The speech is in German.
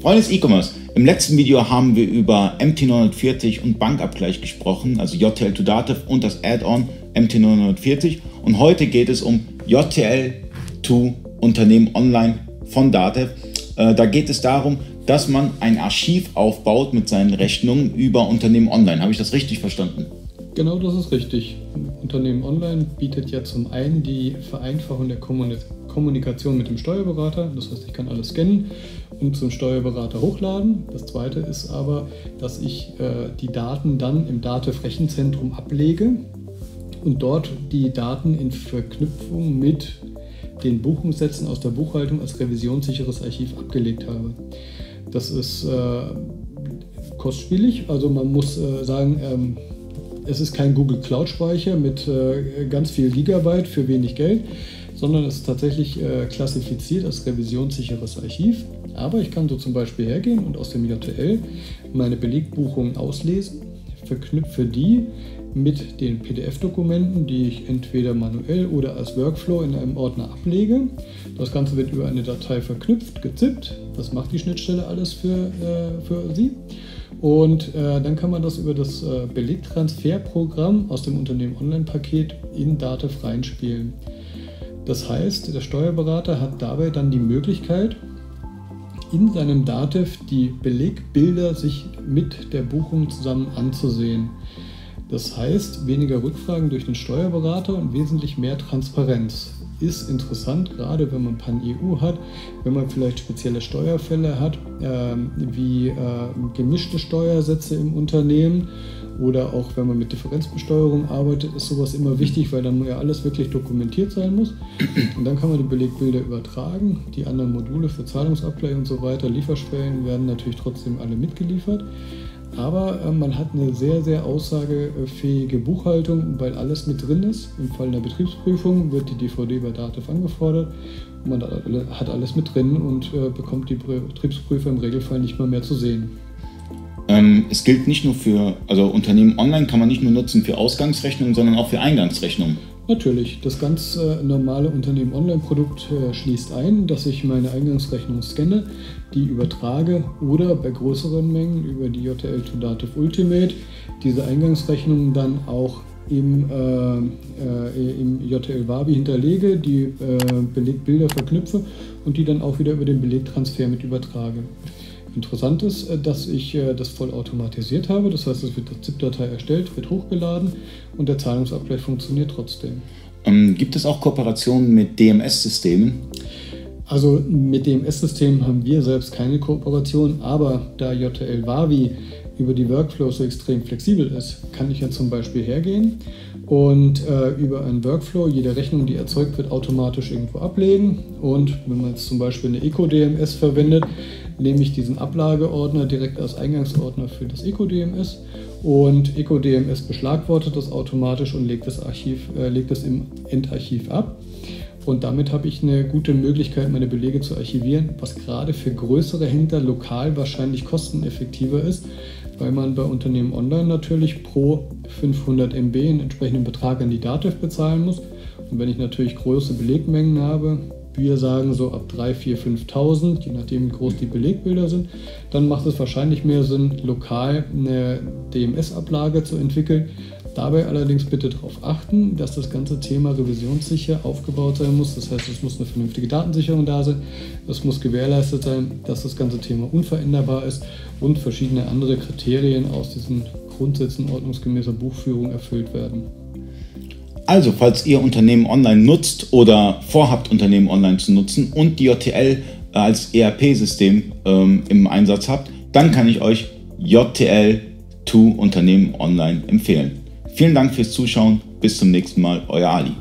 Freunde des E-Commerce, im letzten Video haben wir über MT940 und Bankabgleich gesprochen, also JTL to Dativ und das Add-on MT940 und heute geht es um JTL to Unternehmen Online von Dativ. Äh, da geht es darum, dass man ein Archiv aufbaut mit seinen Rechnungen über Unternehmen Online. Habe ich das richtig verstanden? Genau, das ist richtig. Unternehmen Online bietet ja zum einen die Vereinfachung der Kommunikation mit dem Steuerberater. Das heißt, ich kann alles scannen und zum Steuerberater hochladen. Das zweite ist aber, dass ich äh, die Daten dann im DATEV-Rechenzentrum ablege und dort die Daten in Verknüpfung mit den Buchungssätzen aus der Buchhaltung als revisionssicheres Archiv abgelegt habe. Das ist äh, kostspielig, also man muss äh, sagen, ähm, es ist kein Google Cloud Speicher mit äh, ganz viel Gigabyte für wenig Geld, sondern es ist tatsächlich äh, klassifiziert als revisionssicheres Archiv. Aber ich kann so zum Beispiel hergehen und aus dem JTL meine Belegbuchungen auslesen, verknüpfe die mit den PDF-Dokumenten, die ich entweder manuell oder als Workflow in einem Ordner ablege. Das Ganze wird über eine Datei verknüpft, gezippt. Das macht die Schnittstelle alles für, äh, für Sie. Und äh, dann kann man das über das äh, Belegtransferprogramm aus dem Unternehmen Online-Paket in Datev reinspielen. Das heißt, der Steuerberater hat dabei dann die Möglichkeit, in seinem Datev die Belegbilder sich mit der Buchung zusammen anzusehen. Das heißt, weniger Rückfragen durch den Steuerberater und wesentlich mehr Transparenz. Ist interessant, gerade wenn man Pan-EU hat, wenn man vielleicht spezielle Steuerfälle hat, äh, wie äh, gemischte Steuersätze im Unternehmen oder auch wenn man mit Differenzbesteuerung arbeitet, ist sowas immer wichtig, weil dann ja alles wirklich dokumentiert sein muss. Und dann kann man die Belegbilder übertragen. Die anderen Module für Zahlungsabgleich und so weiter, Lieferschwellen werden natürlich trotzdem alle mitgeliefert. Aber äh, man hat eine sehr, sehr aussagefähige Buchhaltung, weil alles mit drin ist. Im Fall der Betriebsprüfung wird die DVD bei DATEV angefordert. Man hat alles mit drin und äh, bekommt die Betriebsprüfer im Regelfall nicht mal mehr zu sehen. Ähm, es gilt nicht nur für, also Unternehmen online kann man nicht nur nutzen für Ausgangsrechnungen, sondern auch für Eingangsrechnungen. Natürlich, das ganz äh, normale Unternehmen-Online-Produkt äh, schließt ein, dass ich meine Eingangsrechnung scanne, die übertrage oder bei größeren Mengen über die JTL to Dativ Ultimate diese Eingangsrechnungen dann auch im, äh, äh im JTL Wabi hinterlege, die äh, Belegbilder verknüpfe und die dann auch wieder über den Belegtransfer mit übertrage. Interessant ist, äh, dass ich äh, das voll automatisiert habe. Das heißt, es wird eine ZIP-Datei erstellt, wird hochgeladen und der Zahlungsabgleich funktioniert trotzdem. Ähm, gibt es auch Kooperationen mit DMS-Systemen? Also mit DMS-Systemen haben wir selbst keine Kooperation, aber da JTL Wavi über die Workflows so extrem flexibel ist, kann ich ja zum Beispiel hergehen und äh, über einen Workflow jede Rechnung, die erzeugt wird, automatisch irgendwo ablegen. Und wenn man jetzt zum Beispiel eine Eco-DMS verwendet, nehme ich diesen Ablageordner direkt als Eingangsordner für das Eco-DMS und Eco-DMS beschlagwortet das automatisch und legt das, Archiv, äh, legt das im Endarchiv ab. Und damit habe ich eine gute Möglichkeit, meine Belege zu archivieren, was gerade für größere Händler lokal wahrscheinlich kosteneffektiver ist, weil man bei Unternehmen online natürlich pro 500 MB einen entsprechenden Betrag an die Datev bezahlen muss. Und wenn ich natürlich große Belegmengen habe, wir sagen so ab 3, 4, 5.000, je nachdem wie groß die Belegbilder sind, dann macht es wahrscheinlich mehr Sinn, lokal eine DMS-Ablage zu entwickeln. Dabei allerdings bitte darauf achten, dass das ganze Thema revisionssicher aufgebaut sein muss. Das heißt, es muss eine vernünftige Datensicherung da sein. Es muss gewährleistet sein, dass das ganze Thema unveränderbar ist und verschiedene andere Kriterien aus diesen Grundsätzen ordnungsgemäßer Buchführung erfüllt werden. Also, falls ihr Unternehmen online nutzt oder vorhabt, Unternehmen online zu nutzen und die JTL als ERP-System ähm, im Einsatz habt, dann kann ich euch JTL to Unternehmen online empfehlen. Vielen Dank fürs Zuschauen. Bis zum nächsten Mal. Euer Ali.